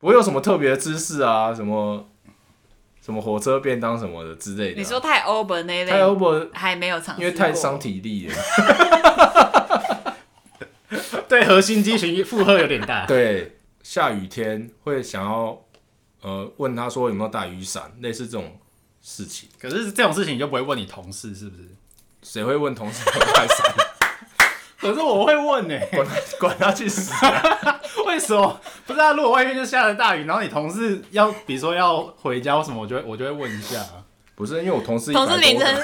不会有什么特别的姿势啊，什么什么火车便当什么的之类的、啊。你说太 over 那类，太 over 还没有尝试，因为太伤体力了。对核心肌群负荷有点大。对，下雨天会想要呃问他说有没有带雨伞，类似这种事情。可是这种事情你就不会问你同事是不是？谁会问同事有没有带伞？可是我会问呢、欸，管管他去死、啊！为什么？不知道、啊、如果外面就下了大雨，然后你同事要，比如说要回家或什么，我就会我就会问一下。不是因为我同事同事凌晨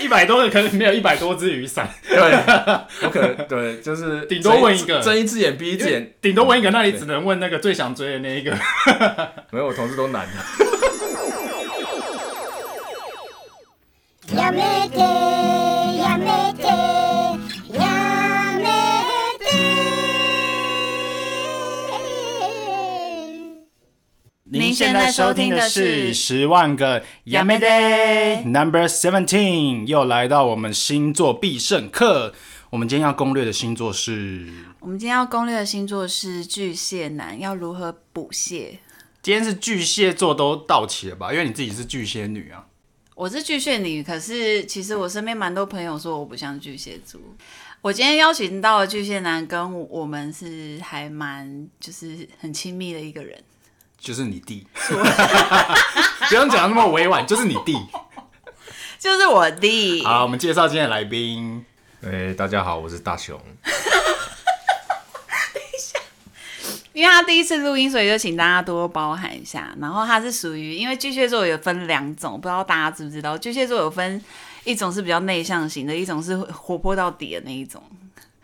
一百多个，可能没有一百多只雨伞。对，我可能对，就是 顶多问一个，睁一只眼闭一只眼，顶多问一个，那你只能问那个最想追的那一个。没有，我同事都男的。您现在收听的是《十万个 y a m d a Number Seventeen》，又来到我们星座必胜课。我们今天要攻略的星座是……我们今天要攻略的星座是巨蟹男，要如何补蟹？今天是巨蟹座都到齐了吧？因为你自己是巨蟹女啊。我是巨蟹女，可是其实我身边蛮多朋友说我不像巨蟹座。我今天邀请到的巨蟹男，跟我们是还蛮就是很亲密的一个人。就是你弟，不用讲那么委婉，就是你弟，就是我弟。好，我们介绍今天的来宾。哎、欸，大家好，我是大雄。等一下，因为他第一次录音，所以就请大家多多包涵一下。然后他是属于，因为巨蟹座有分两种，不知道大家知不知道？巨蟹座有分一种是比较内向型的，一种是活泼到底的那一种。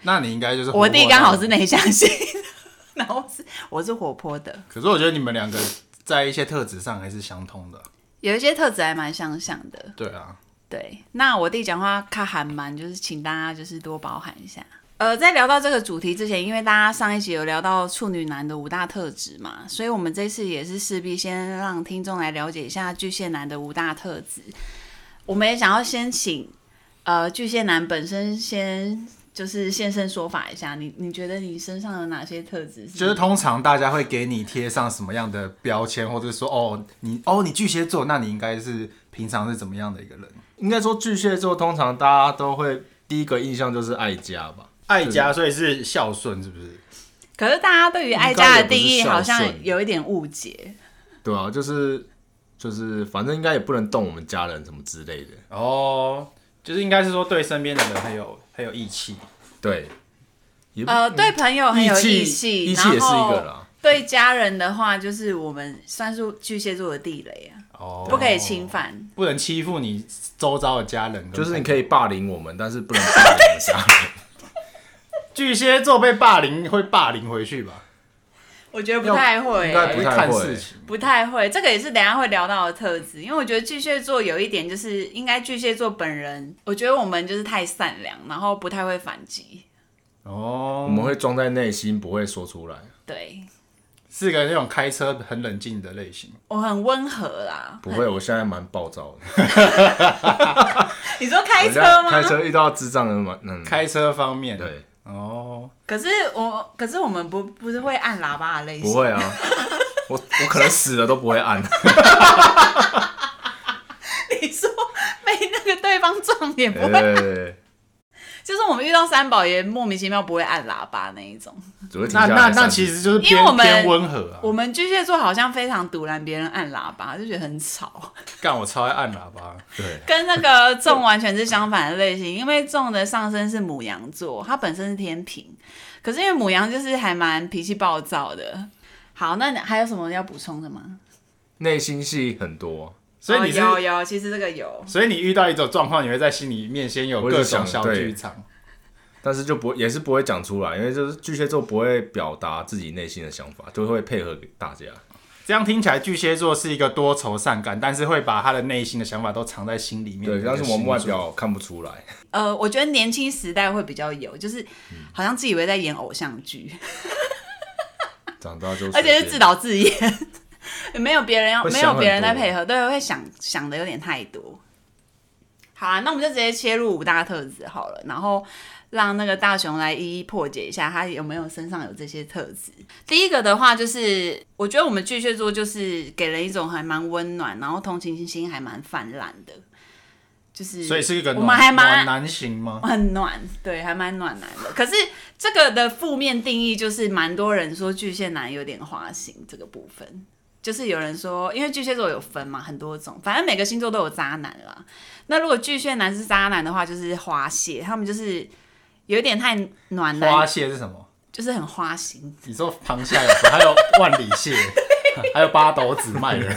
那你应该就是我弟刚好是内向型。然后是我是活泼的，可是我觉得你们两个在一些特质上还是相通的，有一些特质还蛮相像的。对啊，对。那我弟讲话他还蛮，就是请大家就是多包涵一下。呃，在聊到这个主题之前，因为大家上一集有聊到处女男的五大特质嘛，所以我们这次也是势必先让听众来了解一下巨蟹男的五大特质。我们也想要先请呃巨蟹男本身先。就是现身说法一下，你你觉得你身上有哪些特质？就是通常大家会给你贴上什么样的标签，或者说哦，你哦你巨蟹座，那你应该是平常是怎么样的一个人？应该说巨蟹座通常大家都会第一个印象就是爱家吧，爱家，所以是孝顺，是不是？可是大家对于爱家的定义好像有一点误解。对啊，就是就是反正应该也不能动我们家人什么之类的哦，就是应该是说对身边的人很有。很有义气，对，呃，对朋友很有义气，义气也是一个啦。对家人的话，就是我们算是巨蟹座的地雷啊，哦，不可以侵犯，不能欺负你周遭的家人，就是你可以霸凌我们，但是不能霸凌家人。巨蟹座被霸凌会霸凌回去吧？我觉得不太会，应该不太会，不太会。这个也是等下会聊到的特质，因为我觉得巨蟹座有一点就是，应该巨蟹座本人，我觉得我们就是太善良，然后不太会反击。哦，我们会装在内心，不会说出来。对，是个那种开车很冷静的类型。我很温和啦。不会，我现在蛮暴躁的。你说开车吗？开车遇到智障的吗？嗯，开车方面，对。哦，可是我，可是我们不不是会按喇叭的类型。不会啊，我我可能死了都不会按。你说被那个对方撞脸不会按。就是我们遇到三宝爷莫名其妙不会按喇叭那一种，那那那其实就是偏偏温和啊。我们巨蟹座好像非常堵拦别人按喇叭，就觉得很吵。干，我超爱按喇叭。对，跟那个仲完全是相反的类型，因为仲的上身是母羊座，他本身是天平，可是因为母羊就是还蛮脾气暴躁的。好，那还有什么要补充的吗？内心戏很多。所以你、哦、有有，其实这个有。所以你遇到一种状况，你会在心里面先有各种小剧场，但是就不也是不会讲出来，因为就是巨蟹座不会表达自己内心的想法，就会配合给大家。这样听起来，巨蟹座是一个多愁善感，但是会把他的内心的想法都藏在心里面。对，但是我们外表看不出来。呃，我觉得年轻时代会比较有，就是好像自以为在演偶像剧，长大就，而且是自导自演。没有别人要，没有别人在配合，对，会想想的有点太多。好啊，那我们就直接切入五大特质好了，然后让那个大雄来一一破解一下，他有没有身上有这些特质。第一个的话，就是我觉得我们巨蟹座就是给人一种还蛮温暖，然后同情心还蛮泛滥的，就是所以是一个我们还蛮暖男型吗？很暖，对，还蛮暖男的。可是这个的负面定义就是蛮多人说巨蟹男有点花心这个部分。就是有人说，因为巨蟹座有分嘛，很多种，反正每个星座都有渣男啦。那如果巨蟹男是渣男的话，就是花蟹，他们就是有一点太暖男。花蟹是什么？就是很花心。你说螃蟹有还有万里蟹，还有八斗子卖人。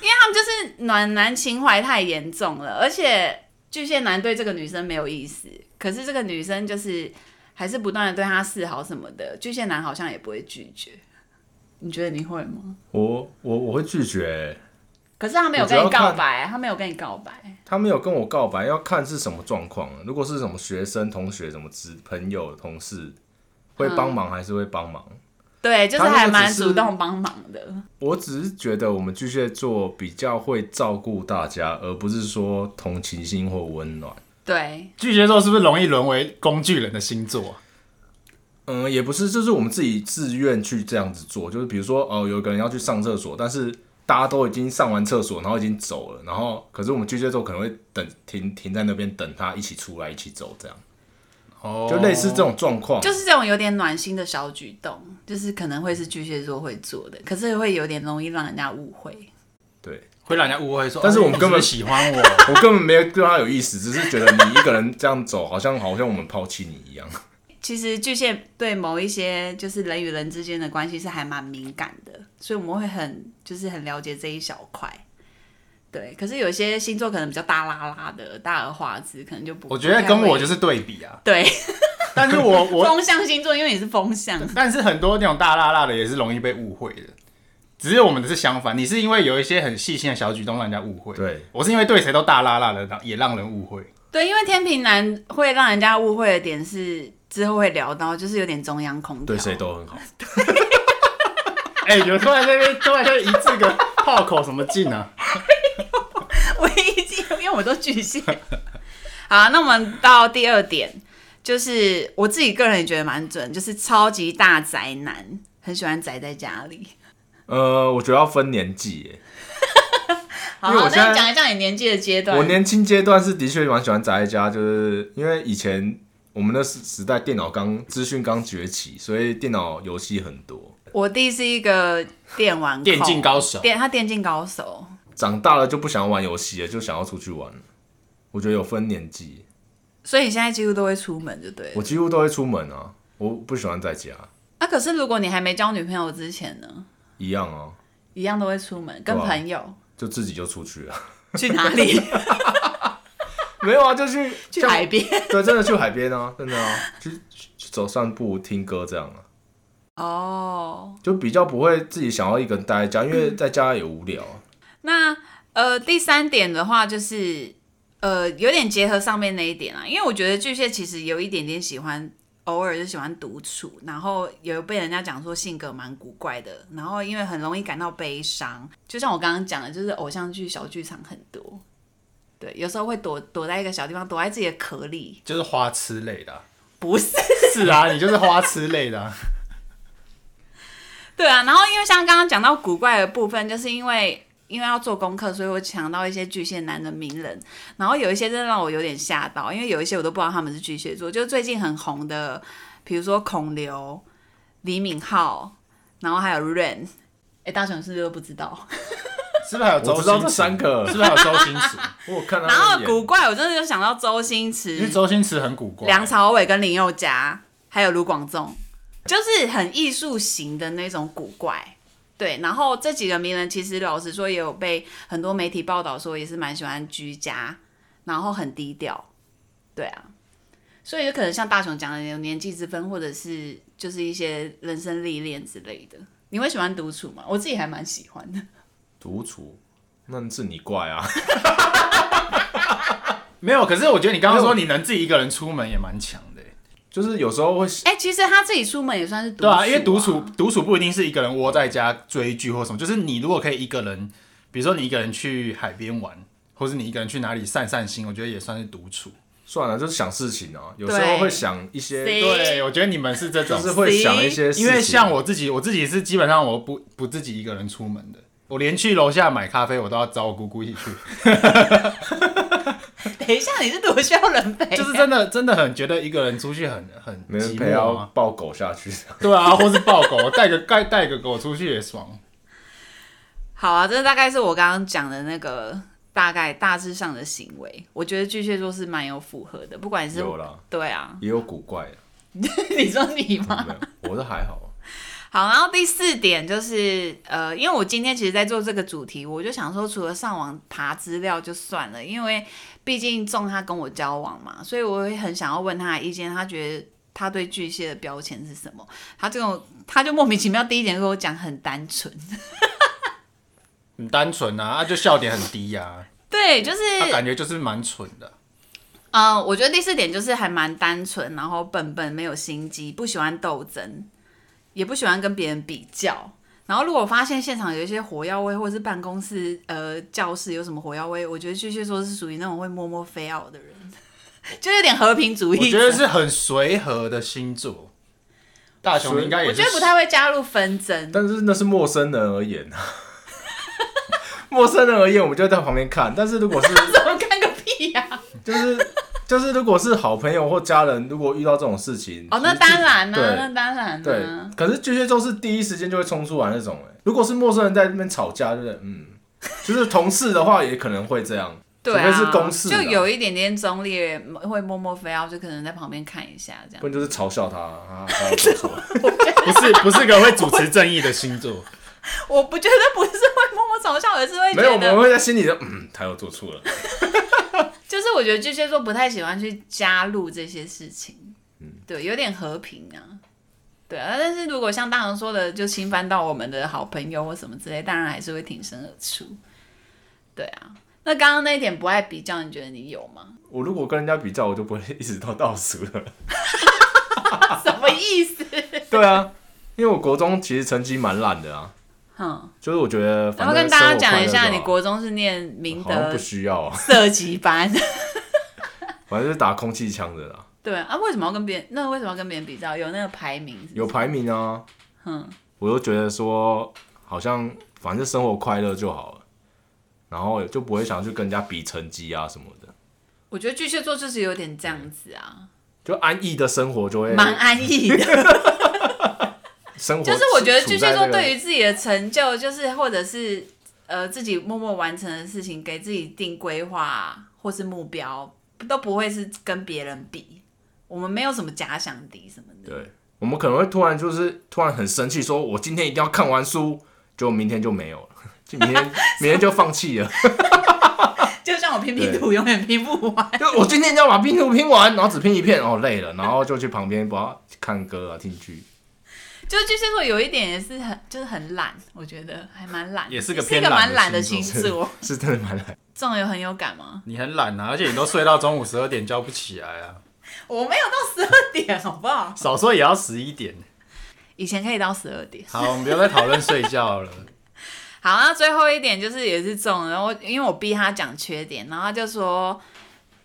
因为他们就是暖男情怀太严重了，而且巨蟹男对这个女生没有意思，可是这个女生就是还是不断的对他示好什么的，巨蟹男好像也不会拒绝。你觉得你会吗？我我我会拒绝。可是他没有跟你告白，他没有跟你告白。他没有跟我告白，要看是什么状况。如果是什么学生、同学、什么之朋友、同事，会帮忙还是会帮忙？嗯。对，就是还蛮主动帮忙的。我只是觉得我们巨蟹座比较会照顾大家，而不是说同情心或温暖。对，巨蟹座是不是容易沦为工具人的星座？嗯，也不是，就是我们自己自愿去这样子做。就是比如说，哦、呃，有个人要去上厕所，但是大家都已经上完厕所，然后已经走了，然后可是我们巨蟹座可能会等停停在那边等他一起出来一起走，这样。哦，就类似这种状况，就是这种有点暖心的小举动，就是可能会是巨蟹座会做的，可是会有点容易让人家误会。对，会让人家误会说，但是我们根本喜欢我，我根本没有对他有意思，只是觉得你一个人这样走，好像好像我们抛弃你一样。其实巨蟹对某一些就是人与人之间的关系是还蛮敏感的，所以我们会很就是很了解这一小块。对，可是有些星座可能比较大拉拉的、大而化之，可能就不。我觉得跟我就是对比啊。对，但是我 我风象星座，因为你是风象，但是很多那种大拉拉的也是容易被误会的。只是我们的是相反，你是因为有一些很细心的小举动让人家误会，对，我是因为对谁都大剌剌的，也让人误会。对，因为天平男会让人家误会的点是。之后会聊到，就是有点中央空调，对谁都很好。哎、欸，有突然在那边突然就一字个炮口什么劲啊？我已经因为我都巨蟹。好，那我们到第二点，就是我自己个人也觉得蛮准，就是超级大宅男，很喜欢宅在家里。呃，我觉得要分年纪耶。好，好，那你讲一下你年纪的阶段。我年轻阶段是的确蛮喜欢宅在家，就是因为以前。我们的时时代，电脑刚资讯刚崛起，所以电脑游戏很多。我弟是一个电玩电竞高手，电他电竞高手。长大了就不想玩游戏了，就想要出去玩。我觉得有分年纪，所以你现在几乎都会出门，就对。我几乎都会出门啊，我不喜欢在家。啊，可是如果你还没交女朋友之前呢？一样啊，一样都会出门，跟朋友。就自己就出去了。去哪里？没有啊，就去去海边。对，真的去海边啊，真的啊，去去走散步、听歌这样啊。哦。就比较不会自己想要一个人待在家，因为在家也无聊。那呃，第三点的话，就是呃，有点结合上面那一点啊，因为我觉得巨蟹其实有一点点喜欢，偶尔就喜欢独处，然后有被人家讲说性格蛮古怪的，然后因为很容易感到悲伤，就像我刚刚讲的，就是偶像剧小剧场很多。对，有时候会躲躲在一个小地方，躲在自己的壳里，就是花痴类的，不是？是啊，你就是花痴类的。对啊，然后因为像刚刚讲到古怪的部分，就是因为因为要做功课，所以我抢到一些巨蟹男的名人，然后有一些真的让我有点吓到，因为有一些我都不知道他们是巨蟹座，就最近很红的，比如说孔刘、李敏镐，然后还有 Rain，哎，大雄是不是都不知道？是不是还有周星三个是不是还有周星驰？我看到。然后古怪，我真的就想到周星驰，因为周星驰很古怪。梁朝伟跟林宥嘉，还有卢广仲，就是很艺术型的那种古怪。对，然后这几个名人，其实老实说，也有被很多媒体报道说，也是蛮喜欢居家，然后很低调。对啊，所以就可能像大雄讲的，有年纪之分，或者是就是一些人生历练之类的。你会喜欢独处吗？我自己还蛮喜欢的。独处，那是你怪啊！没有，可是我觉得你刚刚说你能自己一个人出门也蛮强的，就是有时候会。哎、欸，其实他自己出门也算是独处。对啊，因为独处独处不一定是一个人窝在家追剧或什么，就是你如果可以一个人，比如说你一个人去海边玩，或是你一个人去哪里散散心，我觉得也算是独处。算了，就是想事情哦，有时候会想一些。对，我觉得你们是这种，就是会想一些事情。因为像我自己，我自己是基本上我不不自己一个人出门的，我连去楼下买咖啡，我都要找我姑姑一起去。等一下，你是多需要人陪？就是真的，真的很觉得一个人出去很很没人陪，要抱狗下去。对啊，或是抱狗，带个带带个狗出去也爽。好啊，这大概是我刚刚讲的那个大概大致上的行为。我觉得巨蟹座是蛮有符合的，不管是有啦，对啊，也有古怪的。你说你吗？没有，我都还好。好，然后第四点就是，呃，因为我今天其实在做这个主题，我就想说，除了上网爬资料就算了，因为毕竟仲他跟我交往嘛，所以我会很想要问他的意见，他觉得他对巨蟹的标签是什么？他这种他就莫名其妙第一点跟我讲很单纯，很单纯啊，他就笑点很低呀、啊，对，就是他感觉就是蛮蠢的。嗯、呃，我觉得第四点就是还蛮单纯，然后笨笨没有心机，不喜欢斗争。也不喜欢跟别人比较，然后如果发现现场有一些火药味，或者是办公室呃教室有什么火药味，我觉得巨蟹座是属于那种会默默飞奥的人，就有点和平主义。我觉得是很随和的星座，大雄应该也是。我觉得不太会加入纷争，但是那是陌生人而言啊，陌生人而言，我们就在旁边看。但是如果是 怎么看个屁呀、啊？就是。就是如果是好朋友或家人，如果遇到这种事情，哦，那当然啦、啊，那当然、啊。对，可是巨蟹座是第一时间就会冲出来那种。哎，如果是陌生人在那边吵架，就是嗯，就是同事的话，也可能会这样。对啊，除非是公事，就有一点点中立，会默默飞奥，就可能在旁边看一下这样。不然就是嘲笑他，啊，他做错了。不是不是个会主持正义的星座。我不觉得不是会默默嘲笑，而是会觉得没有，我们会在心里的嗯，他又做错了。就是我觉得巨蟹座不太喜欢去加入这些事情，嗯，对，有点和平啊，对啊。但是如果像大雄说的，就侵犯到我们的好朋友或什么之类，当然还是会挺身而出。对啊，那刚刚那一点不爱比较，你觉得你有吗？我如果跟人家比较，我就不会一直到倒数了。什么意思？对啊，因为我国中其实成绩蛮烂的啊。嗯，就是我觉得，然后跟大家讲一下，你国中是念明德，不需要啊射击班，反正是打空气枪的啦。对啊，为什么要跟别人？那为什么要跟别人比较？有那个排名是是？有排名啊。嗯，我就觉得说，好像反正生活快乐就好了，然后就不会想去跟人家比成绩啊什么的。我觉得巨蟹座就是有点这样子啊，就安逸的生活就会蛮安逸的。就是我觉得巨蟹座对于自己的成就，就是或者是呃自己默默完成的事情，给自己定规划或是目标，都不会是跟别人比。我们没有什么假想敌什么的。对，我们可能会突然就是突然很生气，说我今天一定要看完书，就明天就没有了，就明天 明天就放弃了。就像我拼拼图，永远拼不完。就我今天就要把拼图拼完，然后只拼一片，哦累了，然后就去旁边不要看歌啊听剧。就是巨蟹座有一点也是很就是很懒，我觉得还蛮懒，也是个偏懒的星座，是真的蛮懒。这种有很有感吗？你很懒啊，而且你都睡到中午十二点叫不起来啊。我没有到十二点，好不好？少说也要十一点。以前可以到十二点。好，我们不要再讨论睡觉了。好，那最后一点就是也是重，然后因为我逼他讲缺点，然后他就说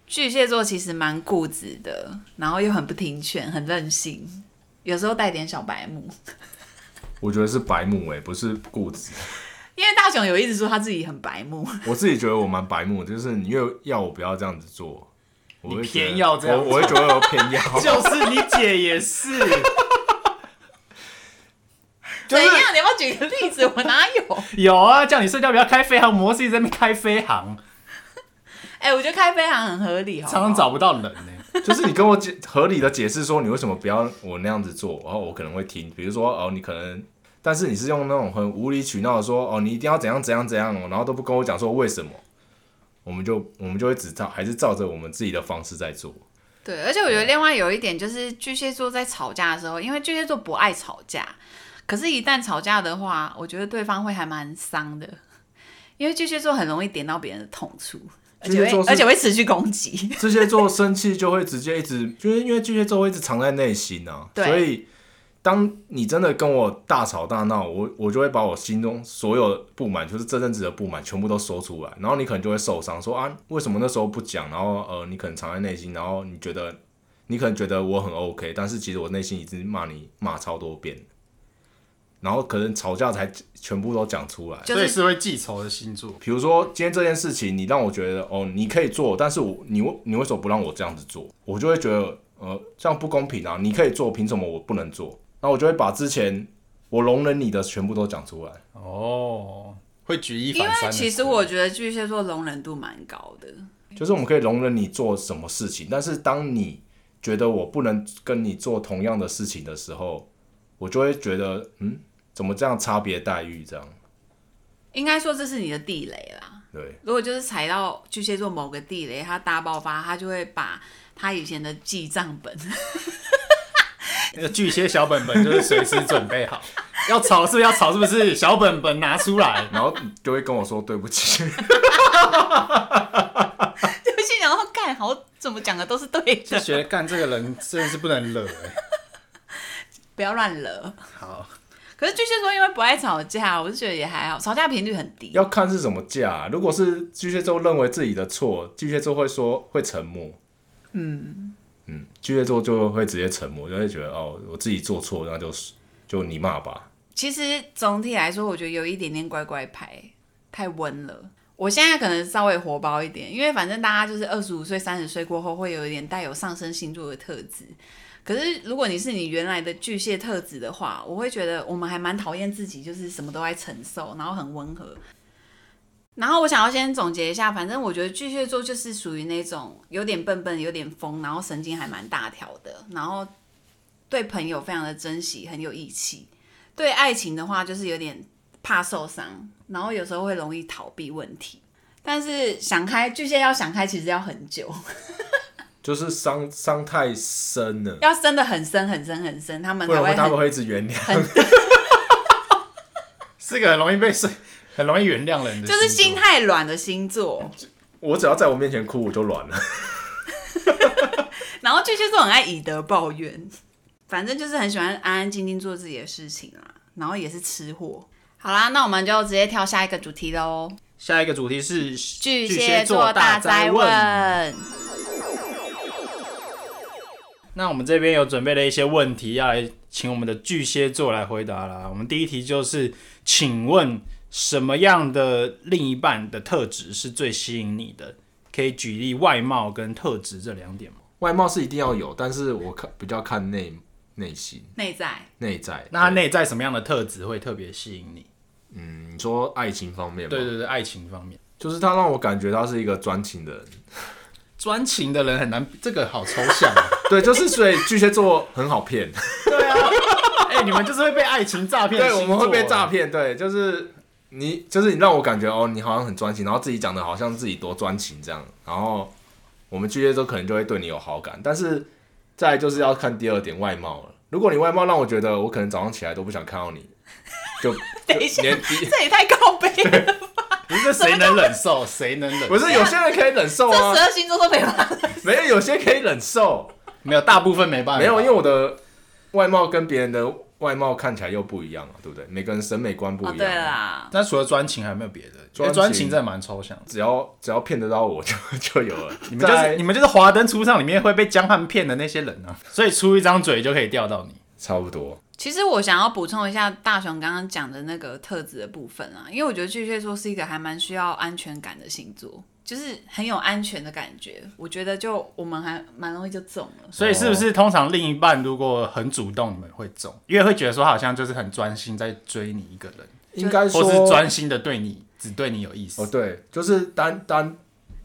巨蟹座其实蛮固执的，然后又很不听劝，很任性。有时候带点小白目，我觉得是白目哎，不是固执。因为大雄有一直说他自己很白目，我自己觉得我蛮白目，就是你又要我不要这样子做，我偏要这样，我我会觉得我偏要。就是你姐也是，怎样？你要不要举个例子？我哪有？有啊，叫你睡觉不要开飞航模式，在那边开飞航。哎、欸，我觉得开飞航很合理，好好，常常找不到人呢。就是你跟我解合理的解释说你为什么不要我那样子做，然后我可能会听。比如说哦，你可能，但是你是用那种很无理取闹的说哦，你一定要怎样怎样怎样哦，然后都不跟我讲说为什么，我们就我们就会只照还是照着我们自己的方式在做。对，而且我觉得另外有一点就是巨蟹座在吵架的时候，因为巨蟹座不爱吵架，可是，一旦吵架的话，我觉得对方会还蛮伤的，因为巨蟹座很容易点到别人的痛处。而且会，而且会持续攻击。巨蟹座生气就会直接一直，就是因为巨蟹座会一直藏在内心啊，所以当你真的跟我大吵大闹，我我就会把我心中所有不满，就是这阵子的不满，全部都说出来，然后你可能就会受伤，说啊，为什么那时候不讲？然后呃，你可能藏在内心，然后你觉得你可能觉得我很 OK，但是其实我内心已经骂你骂超多遍。然后可能吵架才全部都讲出来，所以是会记仇的星座。比如说今天这件事情，你让我觉得哦，你可以做，但是我你你为什么不让我这样子做？我就会觉得呃，这样不公平啊！你可以做，凭什么我不能做？那我就会把之前我容忍你的全部都讲出来。哦，会举一反三。因为其实我觉得巨蟹座容忍度蛮高的，就是我们可以容忍你做什么事情，但是当你觉得我不能跟你做同样的事情的时候，我就会觉得嗯。怎么这样差别待遇？这样应该说这是你的地雷啦。对，如果就是踩到巨蟹座某个地雷，他大爆发，他就会把他以前的记账本，那个巨蟹小本本就是随时准备好，要吵是不是要吵？是不是小本本拿出来，然后就会跟我说对不起。对不起，然后干好怎么讲的都是对的。就觉得干这个人真的是不能惹哎，不要乱惹。好。可是巨蟹座因为不爱吵架，我就觉得也还好，吵架频率很低。要看是什么架啊，如果是巨蟹座认为自己的错，巨蟹座会说会沉默。嗯嗯，巨蟹座就会直接沉默，就会觉得哦，我自己做错，那就是就你骂吧。其实总体来说，我觉得有一点点乖乖牌，太温了。我现在可能稍微活泼一点，因为反正大家就是二十五岁、三十岁过后，会有一点带有上升星座的特质。可是，如果你是你原来的巨蟹特质的话，我会觉得我们还蛮讨厌自己，就是什么都爱承受，然后很温和。然后我想要先总结一下，反正我觉得巨蟹座就是属于那种有点笨笨、有点疯，然后神经还蛮大条的，然后对朋友非常的珍惜，很有义气。对爱情的话，就是有点怕受伤，然后有时候会容易逃避问题。但是想开，巨蟹要想开，其实要很久。就是伤伤太深了，要深的很深很深很深，他们才会，会他们会一直原谅，是个很容易被水，很容易原谅人的，就是心太软的星座。我只要在我面前哭，我就软了。然后巨蟹座很爱以德报怨，反正就是很喜欢安安静静做自己的事情啦。然后也是吃货。好啦，那我们就直接跳下一个主题喽。下一个主题是巨蟹座大灾问。那我们这边有准备了一些问题，要来请我们的巨蟹座来回答啦。我们第一题就是，请问什么样的另一半的特质是最吸引你的？可以举例外貌跟特质这两点吗？外貌是一定要有，但是我看比较看内内心、内在、内在。那他内在什么样的特质会特别吸引你？嗯，你说爱情方面吗？对对对，爱情方面，就是他让我感觉他是一个专情的人。专情的人很难，这个好抽象啊。对，就是所以巨蟹座很好骗。对啊，哎、欸，你们就是会被爱情诈骗。对，我们会被诈骗。对，就是你，就是你让我感觉哦，你好像很专情，然后自己讲的好像自己多专情这样，然后我们巨蟹座可能就会对你有好感。但是再来就是要看第二点外貌了。如果你外貌让我觉得我可能早上起来都不想看到你，就 等一下，这也太高。不是谁能忍受，谁能忍受？不是有些人可以忍受啊，这十二星座都没办法。没有，有些可以忍受，没有，大部分没办法。没有，因为我的外貌跟别人的外貌看起来又不一样嘛，对不对？每个人审美观不一样。对啦。但除了专情，还有没有别的。专情真的蛮抽象，只要只要骗得到我就 就有了。你们就是你们就是华灯初上里面会被江汉骗的那些人啊，所以出一张嘴就可以钓到你，差不多。其实我想要补充一下大雄刚刚讲的那个特质的部分啊，因为我觉得巨蟹座是一个还蛮需要安全感的星座，就是很有安全的感觉。我觉得就我们还蛮容易就中了。所以是不是通常另一半如果很主动，你们会中？因为会觉得说好像就是很专心在追你一个人，应该说或是专心的对你，只对你有意思。哦，对，就是单单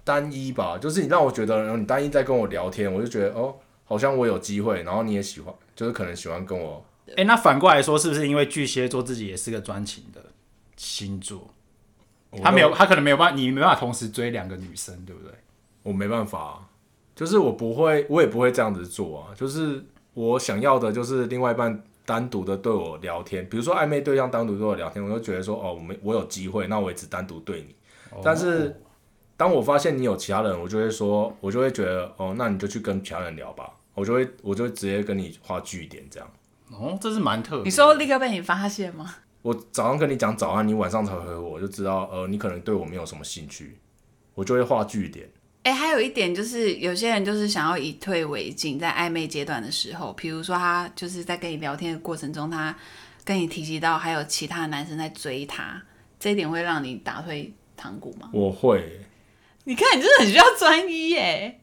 单一吧，就是你让我觉得你单一在跟我聊天，我就觉得哦，好像我有机会，然后你也喜欢，就是可能喜欢跟我。哎、欸，那反过来说，是不是因为巨蟹座自己也是个专情的星座？他没有，他可能没有办法，你没办法同时追两个女生，对不对？我没办法，就是我不会，我也不会这样子做啊。就是我想要的，就是另外一半单独的对我聊天，比如说暧昧对象单独对我聊天，我就觉得说，哦，我没，我有机会，那我也只单独对你。哦、但是当我发现你有其他人，我就会说，我就会觉得，哦，那你就去跟其他人聊吧。我就会，我就会直接跟你画句点这样。哦，这是蛮特别。你说立刻被你发现吗？我早上跟你讲早安，你晚上才回我，我就知道呃，你可能对我没有什么兴趣，我就会画句点。哎、欸，还有一点就是，有些人就是想要以退为进，在暧昧阶段的时候，比如说他就是在跟你聊天的过程中，他跟你提及到还有其他男生在追他，这一点会让你打退堂鼓吗？我会。你看，你真的很需要专一耶。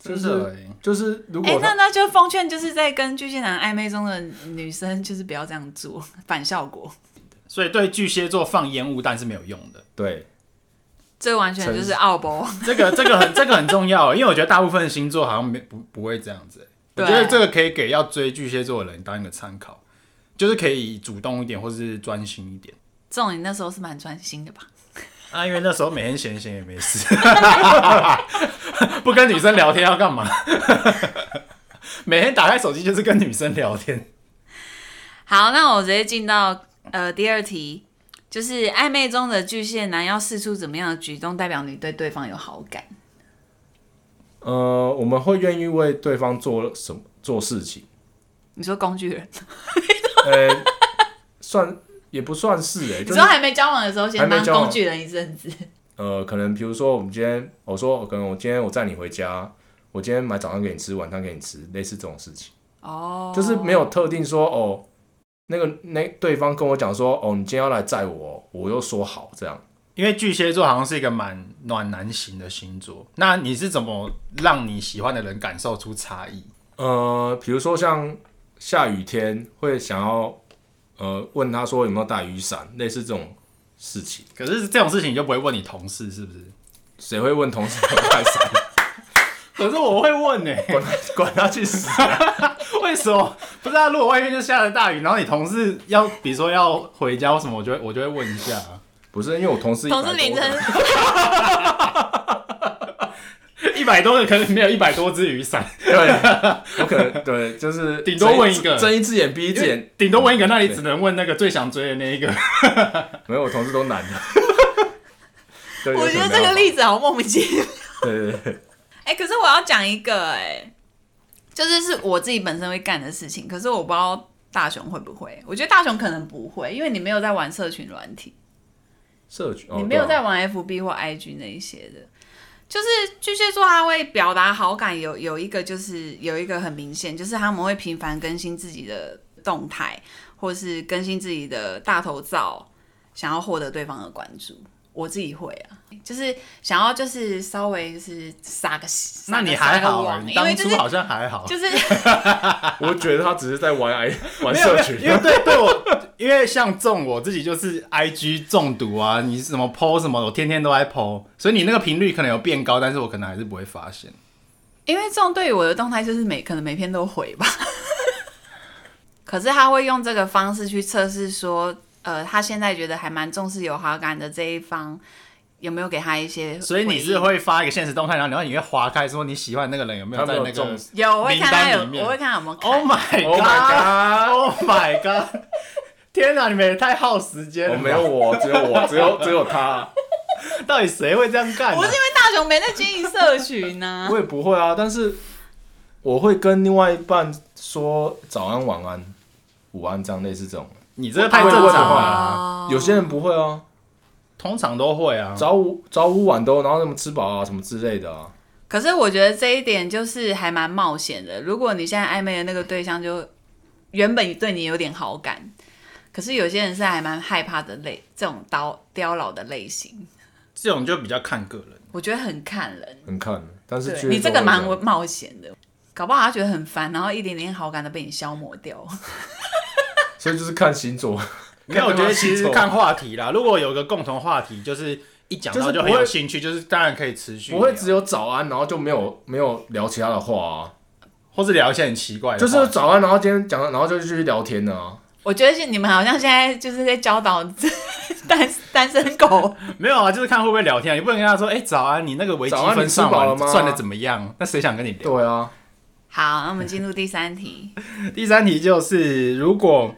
就是就是，如果哎、欸，那那就奉劝，就是在跟巨蟹男暧昧中的女生，就是不要这样做，反效果。所以对巨蟹座放烟雾弹是没有用的。对，这完全就是奥博。这个这个很这个很重要，因为我觉得大部分星座好像没不不会这样子。我觉得这个可以给要追巨蟹座的人当一个参考，就是可以主动一点，或是专心一点。这种你那时候是蛮专心的吧？啊，因为那时候每天闲闲也没事，不跟女生聊天要干嘛？每天打开手机就是跟女生聊天。好，那我直接进到呃第二题，就是暧昧中的巨蟹男要试出怎么样的举动，代表你对对方有好感？呃，我们会愿意为对方做什么做事情？你说工具人？呃，算。也不算是哎、欸，你说还没交往的时候，先当工具人一阵子。呃，可能比如说，我们今天我说，可能我今天我载你回家，我今天买早餐给你吃，晚餐给你吃，类似这种事情。哦，就是没有特定说哦，那个那对方跟我讲说哦，你今天要来载我，我又说好这样。因为巨蟹座好像是一个蛮暖男型的星座，那你是怎么让你喜欢的人感受出差异？呃，比如说像下雨天会想要。呃，问他说有没有带雨伞，类似这种事情。可是这种事情你就不会问你同事是不是？谁会问同事有没有带伞？可是我会问呢、欸，管管他去死！为什么？不知道、啊，如果外面就下了大雨，然后你同事要，比如说要回家或什么，我就会我就会问一下。不是因为我同事同事名称。一百多个可能没有一百多只雨伞，对，我可能对，就是 顶多问一个，睁一只眼闭一只眼，顶多问一个，那你只能问那个最想追的那一个。没有，我同事都男的。我觉得这个例子好莫名其妙。对对对。哎、欸，可是我要讲一个、欸，哎，就是是我自己本身会干的事情，可是我不知道大雄会不会。我觉得大雄可能不会，因为你没有在玩社群软体，社群，哦你没有在玩 FB 或 IG 那一些的。就是巨蟹座，他会表达好感，有有一个就是有一个很明显，就是他们会频繁更新自己的动态，或是更新自己的大头照，想要获得对方的关注。我自己会啊，就是想要就是稍微就是撒个，那你还好啊，因为、就是、当初好像还好，就是 我觉得他只是在玩 I 玩社群，因为对对我，因为像这种我自己就是 IG 中毒啊，你什么 PO 什么，我天天都在 PO，所以你那个频率可能有变高，但是我可能还是不会发现，因为这种对于我的动态就是每可能每篇都回吧，可是他会用这个方式去测试说。呃，他现在觉得还蛮重视有好感的这一方，有没有给他一些？所以你是会发一个现实动态，然后你会你会划开说你喜欢那个人有没有在那个有，我会看他有，我会看有没有。Oh my god！Oh my god！天哪，你们也太耗时间了。我没有我，只有我，只有只有他。到底谁会这样干？不是因为大雄没在经营社群呢。我也不会啊，但是我会跟另外一半说早安、晚安、午安，这样类似这种。你这个太正常了，有些人不会啊，通常都会啊，早午早午晚都，然后什么吃饱啊什么之类的啊。可是我觉得这一点就是还蛮冒险的。如果你现在暧昧的那个对象就原本对你有点好感，可是有些人是还蛮害怕的类，这种刀刁老的类型，这种就比较看个人。我觉得很看人，很看人，但是你这个蛮冒险的，搞不好他觉得很烦，然后一点点好感都被你消磨掉。所以就是看星座，没有，我觉得其实看话题啦。如果有个共同话题，就是一讲到就很有兴趣，就是当然可以持续。不会只有早安，然后就没有没有聊其他的话啊，或是聊一些很奇怪的。就是早安，然后今天讲，然后就继续聊天呢啊。我觉得是你们好像现在就是在教导 单单身狗。没有啊，就是看会不会聊天啊。你不能跟他说，哎，早安，你那个微积分上完了吗？算的怎么样？那谁想跟你聊？对啊。好，那我们进入第三题。第三题就是如果。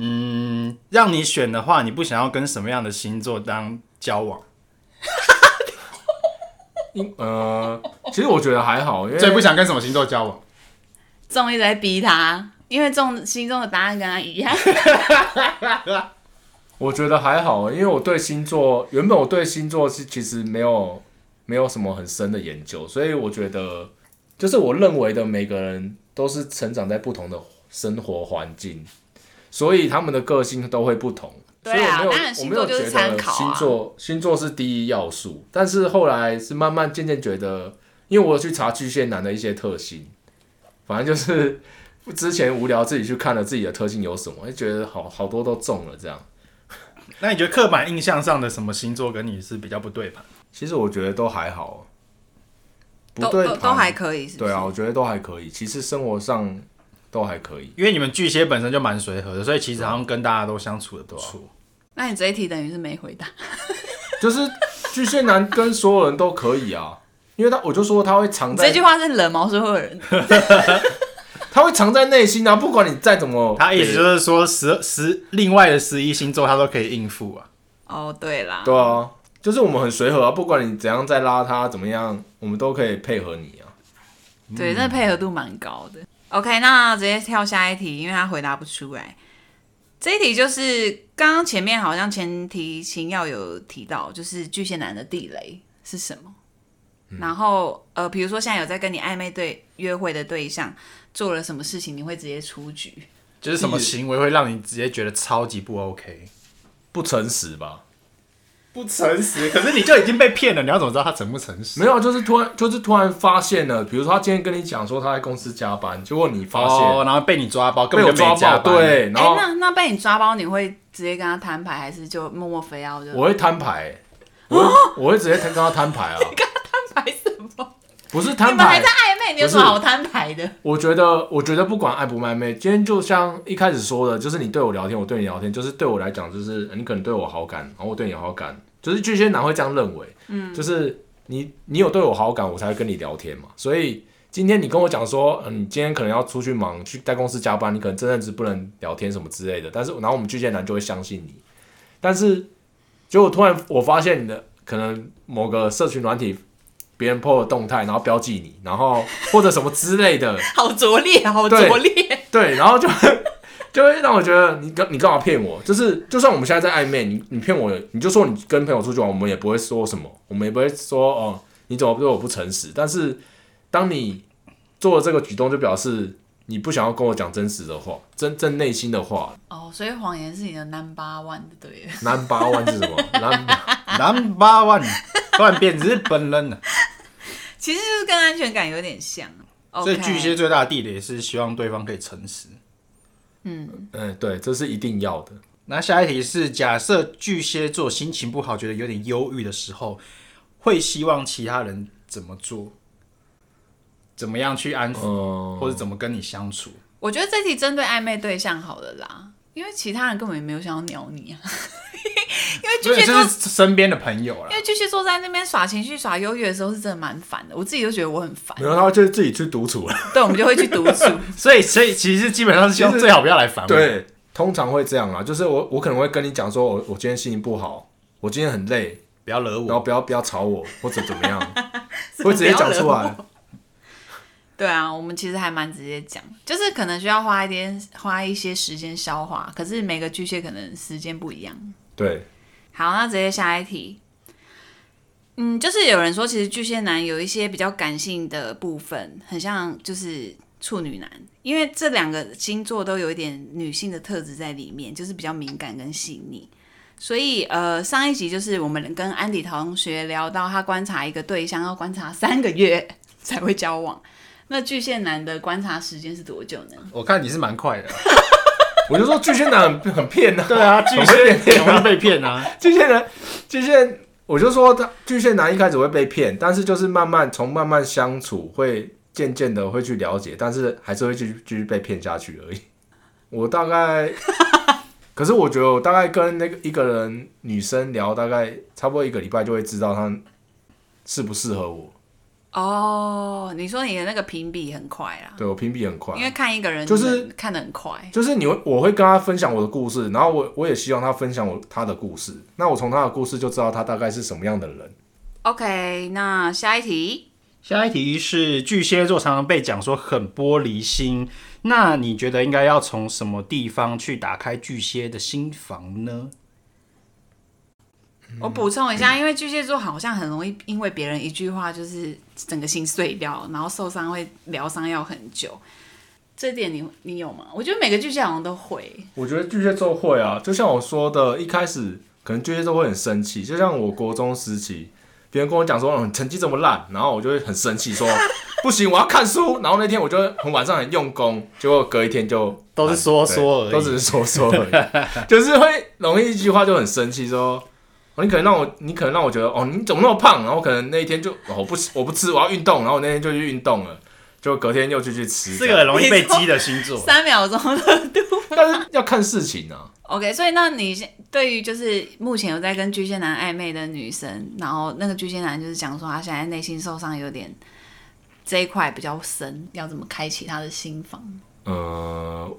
嗯，让你选的话，你不想要跟什么样的星座当交往？呃，其实我觉得还好，因为最不想跟什么星座交往？众一直在逼他。因为中心中的答案跟他一样。我觉得还好，因为我对星座原本我对星座是其实没有没有什么很深的研究，所以我觉得就是我认为的每个人都是成长在不同的生活环境，所以他们的个性都会不同。对啊，所以我没有当然星座就是参考啊。星座星座是第一要素，但是后来是慢慢渐渐觉得，因为我有去查巨蟹男的一些特性，反正就是 之前无聊自己去看了自己的特性有什么，就觉得好好多都中了这样。那你觉得刻板印象上的什么星座跟你是比较不对盘？其实我觉得都还好，不对都都还可以是是，对啊，我觉得都还可以。其实生活上都还可以，因为你们巨蟹本身就蛮随和的，所以其实好像跟大家都相处的不错。那你这一题等于是没回答，就是巨蟹男跟所有人都可以啊，因为他我就说他会藏在这句话是冷毛所有人，他会藏在内心啊，不管你再怎么，他意思就是说十十另外的十一星座他都可以应付啊。哦，对啦，对啊，就是我们很随和啊，不管你怎样再拉他怎么样，我们都可以配合你啊。对，那配合度蛮高的。OK，那直接跳下一题，因为他回答不出来。这一题就是刚刚前面好像前提情要有提到，就是巨蟹男的地雷是什么？嗯、然后呃，比如说现在有在跟你暧昧对约会的对象做了什么事情，你会直接出局？就是什么行为会让你直接觉得超级不 OK？不诚实吧？不诚实，可是你就已经被骗了，你要怎么知道他诚不诚实？没有，就是突然，就是突然发现了，比如说他今天跟你讲说他在公司加班，结果你发现，哦、然后被你抓包，根本就没加班，对，然后、欸、那那被你抓包，你会直接跟他摊牌，还是就默默非要就？我会摊牌，我会、哦、我会直接跟他摊牌啊！你跟他摊牌什么？不是摊牌，你们还在暧昧，你有什么好摊牌的？我觉得，我觉得不管暧不暧昧，今天就像一开始说的，就是你对我聊天，我对你聊天，就是对我来讲，就是你可能对我好感，然后我对你有好感。就是巨蟹男会这样认为，嗯，就是你你有对我好感，我才会跟你聊天嘛。所以今天你跟我讲说，嗯，你今天可能要出去忙，去在公司加班，你可能这阵子不能聊天什么之类的。但是然后我们巨蟹男就会相信你。但是结果突然我发现你的可能某个社群软体别人 po 的动态，然后标记你，然后或者什么之类的，好拙劣，好拙劣，对，然后就。就会让我觉得你干你干嘛骗我？就是就算我们现在在暧昧，你你骗我，你就说你跟朋友出去玩，我们也不会说什么，我们也不会说哦，你怎么对我不诚实？但是当你做了这个举动，就表示你不想要跟我讲真实的话，真正内心的话。哦，所以谎言是你的 number one 的对了。number one 是什么？number one 突然变日本人了。其实就是跟安全感有点像。所以巨蟹最大的地雷是希望对方可以诚实。嗯嗯，对，这是一定要的。那下一题是：假设巨蟹座心情不好，觉得有点忧郁的时候，会希望其他人怎么做？怎么样去安抚，嗯、或者怎么跟你相处？我觉得这题针对暧昧对象好了啦，因为其他人根本也没有想要鸟你啊。因为巨蟹座是身边的朋友了，因为巨蟹座在那边耍情绪、耍优越的时候，是真的蛮烦的。我自己都觉得我很烦。然后他就自己去独处了。对，我们就会去独处。所以，所以其实基本上是希望最好不要来烦我。对，通常会这样啊，就是我我可能会跟你讲说，我我今天心情不好，我今天很累，不要惹我，然后不要不要吵我，或者怎么样，会直接讲出来。对啊，我们其实还蛮直接讲，就是可能需要花一点花一些时间消化，可是每个巨蟹可能时间不一样。对。好，那直接下一题。嗯，就是有人说，其实巨蟹男有一些比较感性的部分，很像就是处女男，因为这两个星座都有一点女性的特质在里面，就是比较敏感跟细腻。所以，呃，上一集就是我们跟安迪同学聊到，他观察一个对象要观察三个月才会交往。那巨蟹男的观察时间是多久呢？我看你是蛮快的。我就说巨蟹男很很骗呐，对啊，巨蟹容易被骗啊。巨蟹男，巨蟹，我就说他巨蟹男一开始会被骗，但是就是慢慢从慢慢相处，会渐渐的会去了解，但是还是会继续继续被骗下去而已。我大概，可是我觉得我大概跟那个一个人女生聊，大概差不多一个礼拜就会知道她适不适合我。哦，你说你的那个评比很快啊？对，我评比很快，因为看一个人就是看得很快，就是你会我会跟他分享我的故事，然后我我也希望他分享我他的故事，那我从他的故事就知道他大概是什么样的人。OK，那下一题，下一题是巨蟹座常常被讲说很玻璃心，那你觉得应该要从什么地方去打开巨蟹的心房呢？我补充一下，因为巨蟹座好像很容易因为别人一句话就是整个心碎掉，然后受伤会疗伤要很久。这点你你有吗？我觉得每个巨蟹好像都会。我觉得巨蟹座会啊，就像我说的，一开始可能巨蟹座会很生气，就像我国中时期，别人跟我讲说，嗯，成绩这么烂，然后我就会很生气，说不行，我要看书。然后那天我就很晚上很用功，结果隔一天就都是说说而已，都只是说说而已，就是会容易一句话就很生气，说。你可能让我，你可能让我觉得，哦，你怎么那么胖？然后可能那一天就，哦，不吃，我不吃，我要运动。然后我那天就去运动了，就隔天又继续吃。这个很容易被激的星座，三秒钟热度。但是要看事情啊。OK，所以那你对于就是目前有在跟巨蟹男暧昧的女生，然后那个巨蟹男就是讲说他现在内心受伤有点这一块比较深，要怎么开启他的心房？呃，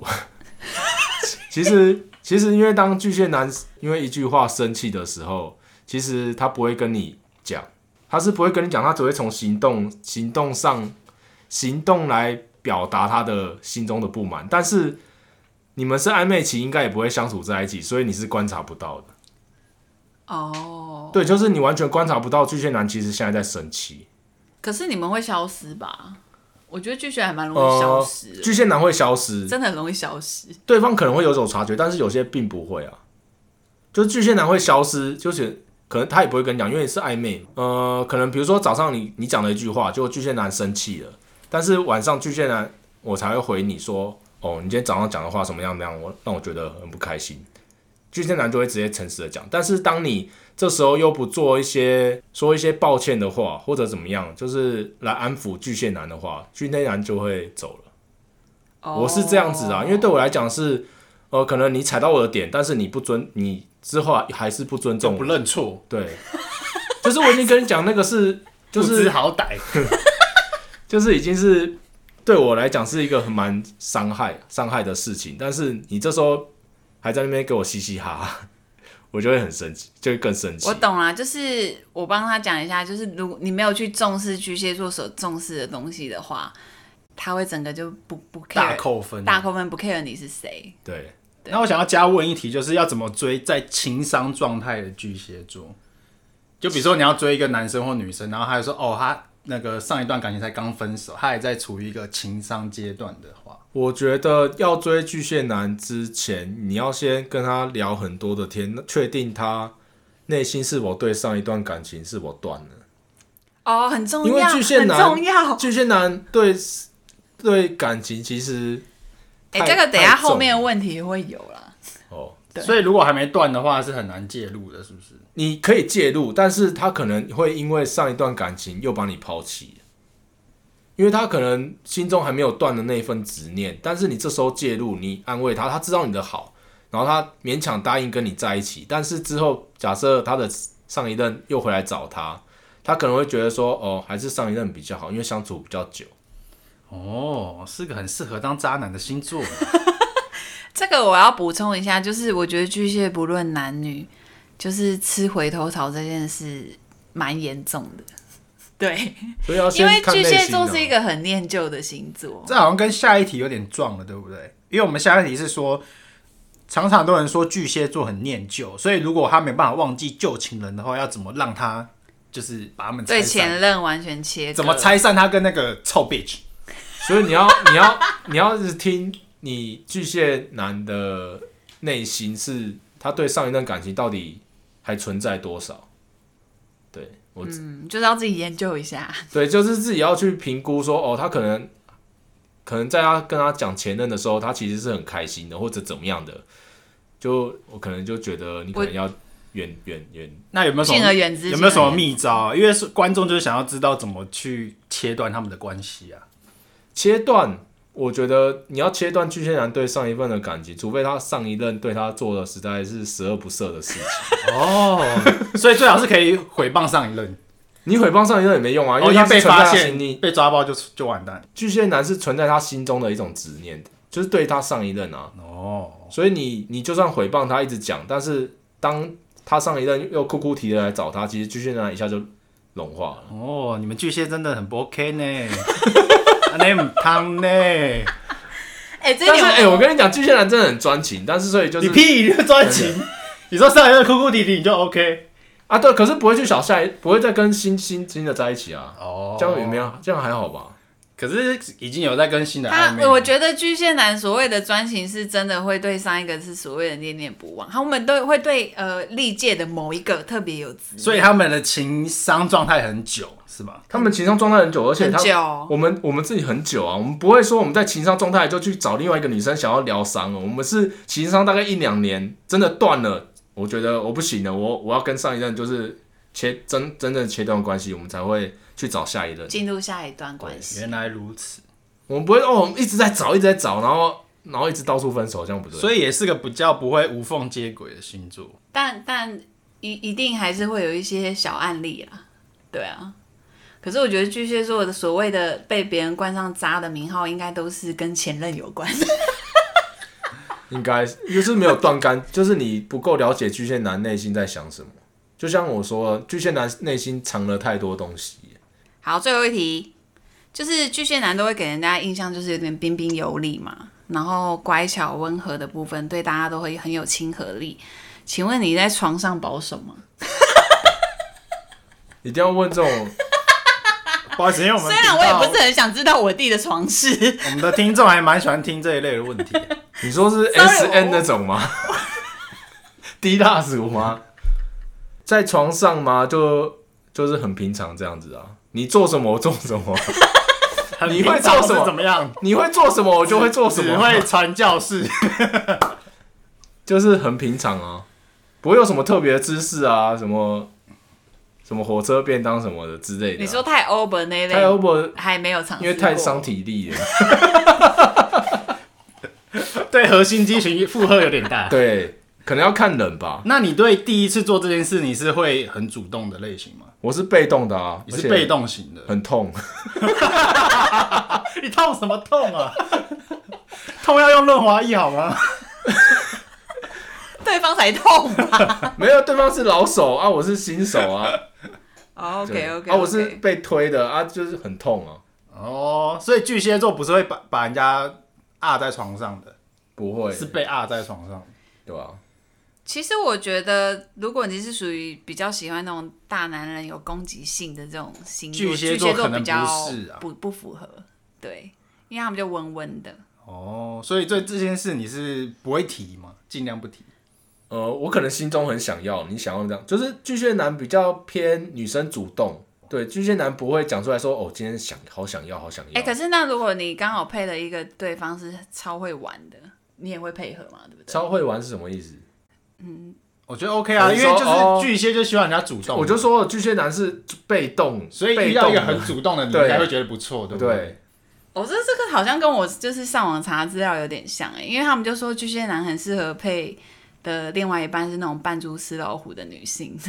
其实。其实，因为当巨蟹男因为一句话生气的时候，其实他不会跟你讲，他是不会跟你讲，他只会从行动、行动上、行动来表达他的心中的不满。但是你们是暧昧期，应该也不会相处在一起，所以你是观察不到的。哦，oh. 对，就是你完全观察不到巨蟹男其实现在在生气。可是你们会消失吧？我觉得巨蟹还蛮容易消失，呃，巨蟹男会消失，真的很容易消失。对方可能会有所察觉，但是有些并不会啊。就是巨蟹男会消失，就是可能他也不会跟你讲，因为是暧昧。呃，可能比如说早上你你讲了一句话，就巨蟹男生气了，但是晚上巨蟹男我才会回你说，哦，你今天早上讲的话什么样那样，我让我觉得很不开心。巨蟹男就会直接诚实的讲，但是当你这时候又不做一些说一些抱歉的话，或者怎么样，就是来安抚巨蟹男的话，巨蟹男就会走了。Oh. 我是这样子啊，因为对我来讲是，呃，可能你踩到我的点，但是你不尊，你之后还是不尊重，不认错，对，就是我已经跟你讲那个是，就是好歹 就是已经是对我来讲是一个很蛮伤害伤害的事情，但是你这时候还在那边给我嘻嘻哈哈。我就会很生气，就会更生气。我懂啦，就是我帮他讲一下，就是如果你没有去重视巨蟹座所重视的东西的话，他会整个就不不 care，大扣分，大扣分不 care 你是谁。对。对，那我想要加问一题，就是要怎么追在情商状态的巨蟹座？就比如说你要追一个男生或女生，然后他就说哦，他那个上一段感情才刚分手，他还在处于一个情商阶段的话。我觉得要追巨蟹男之前，你要先跟他聊很多的天，确定他内心是否对上一段感情是否断了。哦，很重要，因为巨蟹男，很重要。巨蟹男对对感情其实，哎、欸，这个等下后面的问题会有啦。哦，对，所以如果还没断的话，是很难介入的，是不是？你可以介入，但是他可能会因为上一段感情又把你抛弃。因为他可能心中还没有断的那一份执念，但是你这时候介入，你安慰他，他知道你的好，然后他勉强答应跟你在一起。但是之后假设他的上一任又回来找他，他可能会觉得说，哦，还是上一任比较好，因为相处比较久。哦，是个很适合当渣男的星座。这个我要补充一下，就是我觉得巨蟹不论男女，就是吃回头草这件事蛮严重的。对，所以要因为巨蟹座是一个很念旧的星座，这好像跟下一题有点撞了，对不对？因为我们下一题是说，常常都有人说巨蟹座很念旧，所以如果他没办法忘记旧情人的话，要怎么让他就是把他们对前任完全切？怎么拆散他跟那个臭 bitch？所以你要你要你要是听你巨蟹男的内心是，他对上一段感情到底还存在多少？对我。嗯，就是要自己研究一下。对，就是自己要去评估说，哦，他可能，可能在他跟他讲前任的时候，他其实是很开心的，或者怎么样的。就我可能就觉得你可能要远远远。那有没有什么？有没有什么秘招啊？因为是观众就是想要知道怎么去切断他们的关系啊。切断。我觉得你要切断巨蟹男对上一份的感情，除非他上一任对他做的实在是十恶不赦的事情哦，所以最好是可以毁谤上一任。你毁谤上一任也没用啊，因为他被发现，你被抓包就就完蛋。巨蟹男是存在他心中的一种执念，就是对他上一任啊。哦，所以你你就算毁谤他一直讲，但是当他上一任又哭哭啼的来找他，其实巨蟹男一下就融化了。哦，你们巨蟹真的很不 OK 呢。那汤呢？哎、欸，这但是哎、欸，我跟你讲，巨蟹男真的很专情，但是所以就是你屁，你专情。你说上一个哭哭啼啼你就 OK 啊？对，可是不会去小下一，不会再跟新新新的在一起啊。哦，这样有没有？这样还好吧？可是已经有在跟新的他暧昧。我觉得巨蟹男所谓的专情是真的会对上一个是所谓的念念不忘，他们都会对呃历届的某一个特别有资，所以他们的情商状态很久，是吧？他们情商状态很久，而且他我们我们自己很久啊，我们不会说我们在情商状态就去找另外一个女生想要疗伤哦，我们是情商大概一两年真的断了，我觉得我不行了，我我要跟上一任就是切真真正切断关系，我们才会去找下一任，进入下一段关系。原来如此，我们不会哦，我们一直在找，一直在找，然后然后一直到处分手，这样不对。所以也是个比较不会无缝接轨的星座。但但一一定还是会有一些小案例啦，对啊。可是我觉得巨蟹座的所谓的被别人冠上渣的名号，应该都是跟前任有关。应该就是没有断干，就是你不够了解巨蟹男内心在想什么。就像我说，巨蟹男内心藏了太多东西。好，最后一题，就是巨蟹男都会给人家印象就是有点彬彬有礼嘛，然后乖巧温和的部分对大家都会很有亲和力。请问你在床上保守吗？一定要问这种？不好意思，因为我们虽然我也不是很想知道我弟的床事，我们的听众还蛮喜欢听这一类的问题。你说是 S N 那种吗？低大叔吗？在床上吗？就就是很平常这样子啊。你做什么我做什么。你会做什么？怎么样？你会做什么我就会做什么。只会传教士，就是很平常啊，不会有什么特别的姿势啊，什么什么火车便当什么的之类的、啊。你说太 over 那类，太 over 还没有尝试，因为太伤体力了。对核心肌群负荷有点大。对，可能要看人吧。那你对第一次做这件事，你是会很主动的类型吗？我是被动的啊，你是被动型的，很痛。你痛什么痛啊？痛要用润滑液好吗？对方才痛吧？没有，对方是老手啊，我是新手啊。Oh, OK OK，啊，我是被推的啊，就是很痛啊。哦，所以巨蟹座不是会把把人家压在床上的，不会是被压在床上，对吧？其实我觉得，如果你是属于比较喜欢那种大男人有攻击性的这种星座，巨蟹座可能比较不是啊，不不符合，对，因为他们就温温的。哦，所以对这件事你是不会提吗？尽量不提。呃，我可能心中很想要，你想要这样，就是巨蟹男比较偏女生主动，对，巨蟹男不会讲出来说，哦，今天想好想要，好想要。哎、欸，可是那如果你刚好配了一个对方是超会玩的，你也会配合嘛？对不对？超会玩是什么意思？嗯，我觉得 OK 啊，因为就是巨蟹就希望人家主动，我就说巨蟹男是被动，所以遇到一个很主动的你，应该会觉得不错，对不对？我说、哦、这个好像跟我就是上网查资料有点像哎，因为他们就说巨蟹男很适合配的另外一半是那种扮猪吃老虎的女性，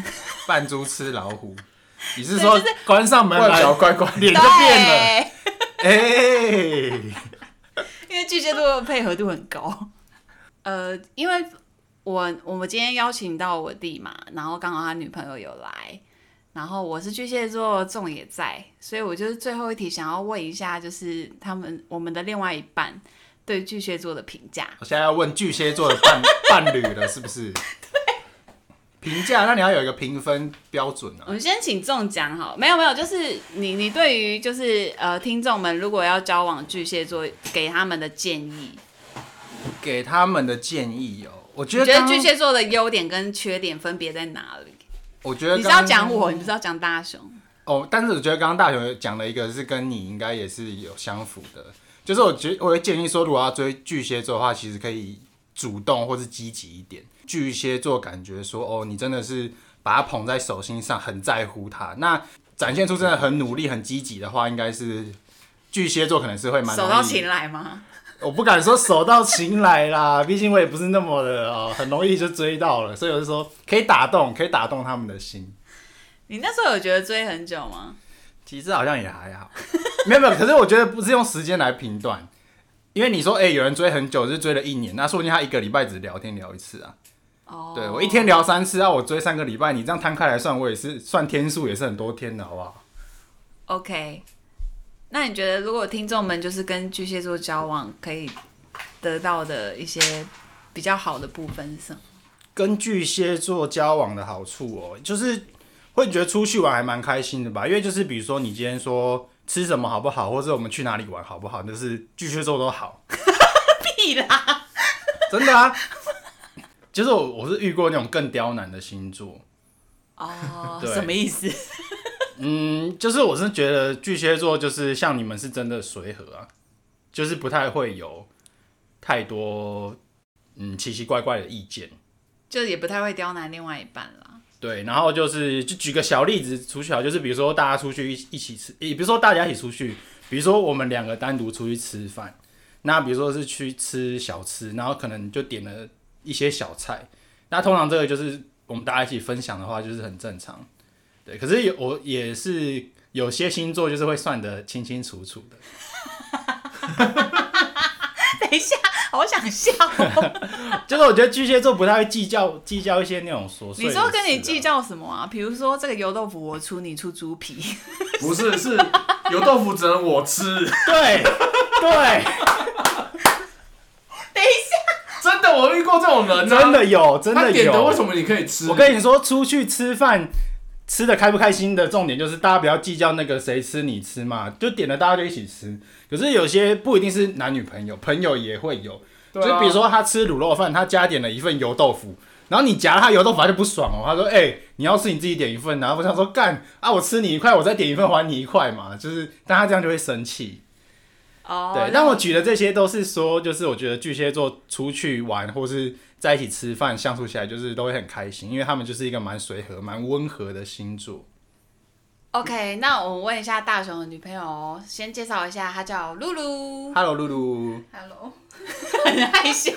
扮猪吃老虎，你是说关上门来乖乖脸就变了？哎、欸，因为巨蟹座配合度很高，呃，因为。我我们今天邀请到我弟嘛，然后刚好他女朋友有来，然后我是巨蟹座，仲也在，所以我就是最后一题想要问一下，就是他们我们的另外一半对巨蟹座的评价。我现在要问巨蟹座的伴 伴侣了，是不是？对。评价，那你要有一个评分标准啊。我们先请中奖好，没有没有，就是你你对于就是呃听众们如果要交往巨蟹座，给他们的建议，给他们的建议哦。我觉得，觉得巨蟹座的优点跟缺点分别在哪里？我觉得你是要讲我，你不是要讲大雄哦。但是我觉得刚刚大雄讲了一个，是跟你应该也是有相符的，就是我觉得我会建议说，如果要追巨蟹座的话，其实可以主动或是积极一点。巨蟹座感觉说，哦，你真的是把他捧在手心上，很在乎他。那展现出真的很努力、很积极的话，应该是巨蟹座可能是会蛮手到擒来吗？我不敢说手到擒来啦，毕竟我也不是那么的哦，很容易就追到了，所以我就说可以打动，可以打动他们的心。你那时候有觉得追很久吗？其实好像也还好，没有没有。可是我觉得不是用时间来评断，因为你说哎、欸，有人追很久，就是追了一年，那说不定他一个礼拜只聊天聊一次啊。哦，对我一天聊三次啊，我追三个礼拜，你这样摊开来算，我也是算天数也是很多天的，好不好？OK。那你觉得，如果听众们就是跟巨蟹座交往，可以得到的一些比较好的部分是什么？跟巨蟹座交往的好处哦，就是会觉得出去玩还蛮开心的吧。因为就是比如说你今天说吃什么好不好，或者我们去哪里玩好不好，就是巨蟹座都好。屁啦！真的啊，就是我我是遇过那种更刁难的星座。哦，对什么意思？嗯，就是我是觉得巨蟹座就是像你们是真的随和啊，就是不太会有太多嗯奇奇怪怪的意见，就也不太会刁难另外一半啦。对，然后就是就举个小例子出去啊，就是比如说大家出去一一起吃，也比如说大家一起出去，比如说我们两个单独出去吃饭，那比如说是去吃小吃，然后可能就点了一些小菜，那通常这个就是我们大家一起分享的话，就是很正常。对，可是有我也是有些星座就是会算得清清楚楚的。等一下，好想笑哦。就是我觉得巨蟹座不太会计较计较一些那种琐碎。你说跟你计较什么啊？比如说这个油豆腐我出，你出猪皮。不是，是油豆腐只能我吃。对对。等一下，真的我遇过这种人，真的有，真的有。他点的为什么你可以吃？我跟你说，出去吃饭。吃的开不开心的重点就是大家不要计较那个谁吃你吃嘛，就点了大家就一起吃。可是有些不一定是男女朋友，朋友也会有。就比如说他吃卤肉饭，他加点了一份油豆腐，然后你夹他油豆腐他就不爽哦。他说：“哎、欸，你要吃你自己点一份。”然后我想说：“干啊，我吃你一块，我再点一份还你一块嘛。”就是但他这样就会生气。哦。对，但我举的这些都是说，就是我觉得巨蟹座出去玩或是。在一起吃饭相处起来就是都会很开心，因为他们就是一个蛮随和、蛮温和的星座。OK，那我问一下大雄的女朋友，先介绍一下，她叫露露。Hello，露露。Hello，很 害羞。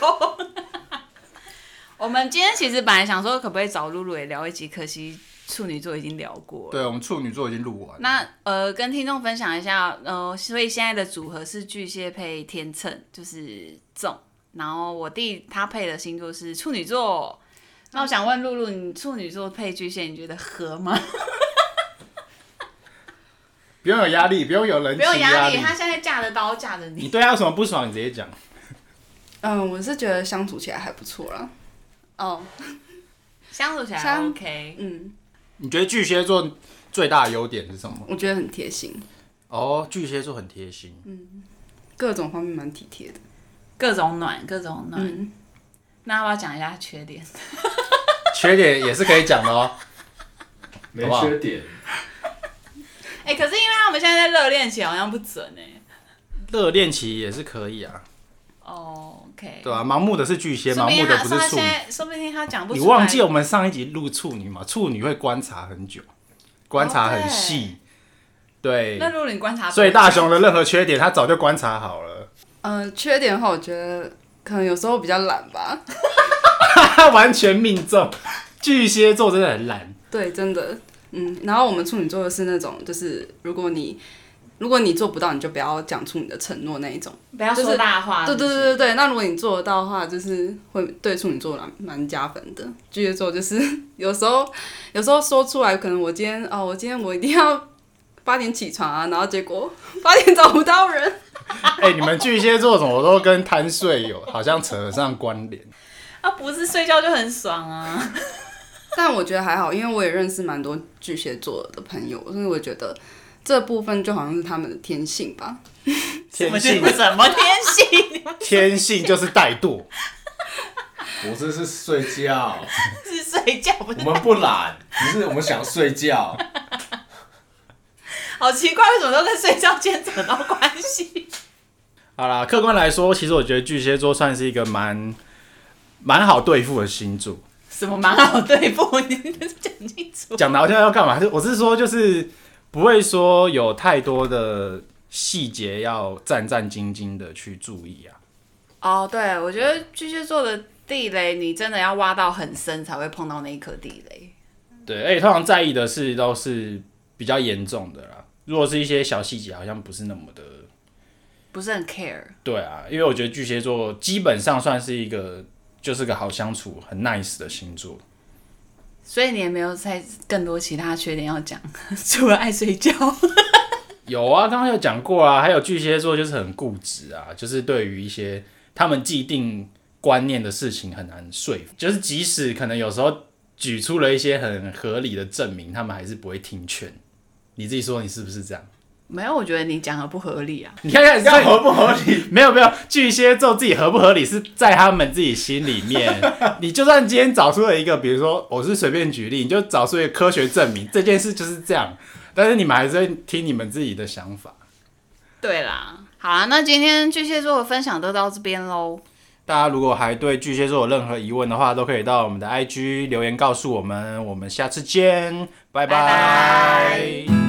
我们今天其实本来想说，可不可以找露露也聊一集，可惜处女座已经聊过了。对，我们处女座已经录完了。那呃，跟听众分享一下，呃，所以现在的组合是巨蟹配天秤，就是重。然后我弟他配的星座是处女座，那我想问露露，你处女座配巨蟹，你觉得合吗？不用有压力，不用有人情压力。不用压力，他现在架着刀架着你。你对他有什么不爽，你直接讲。嗯，我是觉得相处起来还不错啦。哦，相处起来还 OK。嗯。你觉得巨蟹座最大的优点是什么？我觉得很贴心。哦，巨蟹座很贴心。嗯，各种方面蛮体贴的。各种暖，各种暖。嗯、那要不要讲一下缺点？缺点也是可以讲的哦。没缺点。哎、欸，可是因为他们现在在热恋期，好像不准哎、欸。热恋期也是可以啊。哦、oh,，OK。对啊，盲目的是巨蟹，盲目的不是处女。说不定他讲不出来。你忘记我们上一集录处女吗？处女会观察很久，观察很细。Oh, 对。对那如果你观察，所以大雄的任何缺点，他早就观察好了。嗯、呃，缺点的话，我觉得可能有时候比较懒吧。完全命中，巨蟹座真的很懒。对，真的。嗯，然后我们处女座的是那种，就是如果你如果你做不到，你就不要讲出你的承诺那一种，不要说大话。对对对对对。那如果你做得到的话，就是会对处女座蛮蛮加分的。巨蟹座就是 有时候有时候说出来，可能我今天哦，我今天我一定要八点起床啊，然后结果八点找不到人。哎、欸，你们巨蟹座怎么都跟贪睡有好像扯上关联？啊，不是睡觉就很爽啊。但我觉得还好，因为我也认识蛮多巨蟹座的朋友，所以我觉得这部分就好像是他们的天性吧。天性？什么天性？天性就是怠惰。我这是睡觉，是睡觉不是？我们不懒，只是我们想睡觉。好奇怪，为什么都跟睡觉间扯到关系？好啦，客观来说，其实我觉得巨蟹座算是一个蛮蛮好对付的星座。什么蛮好对付？你讲清楚。讲的好像要干嘛？我是说，就是不会说有太多的细节要战战兢兢的去注意啊。哦，对，我觉得巨蟹座的地雷，你真的要挖到很深才会碰到那一颗地雷。对，而且通常在意的事都是比较严重的啦。如果是一些小细节，好像不是那么的，不是很 care。对啊，因为我觉得巨蟹座基本上算是一个，就是个好相处、很 nice 的星座。所以你也没有再更多其他缺点要讲，除了爱睡觉。有啊，刚刚有讲过啊，还有巨蟹座就是很固执啊，就是对于一些他们既定观念的事情很难说服，就是即使可能有时候举出了一些很合理的证明，他们还是不会听劝。你自己说，你是不是这样？没有，我觉得你讲的不合理啊！你看看，这合不合理？没有没有，巨蟹座自己合不合理是在他们自己心里面。你就算今天找出了一个，比如说我是随便举例，你就找出一个科学证明这件事就是这样，但是你们还是会听你们自己的想法。对啦，好啦，那今天巨蟹座的分享就到这边喽。大家如果还对巨蟹座有任何疑问的话，都可以到我们的 IG 留言告诉我们。我们下次见，拜拜。拜拜。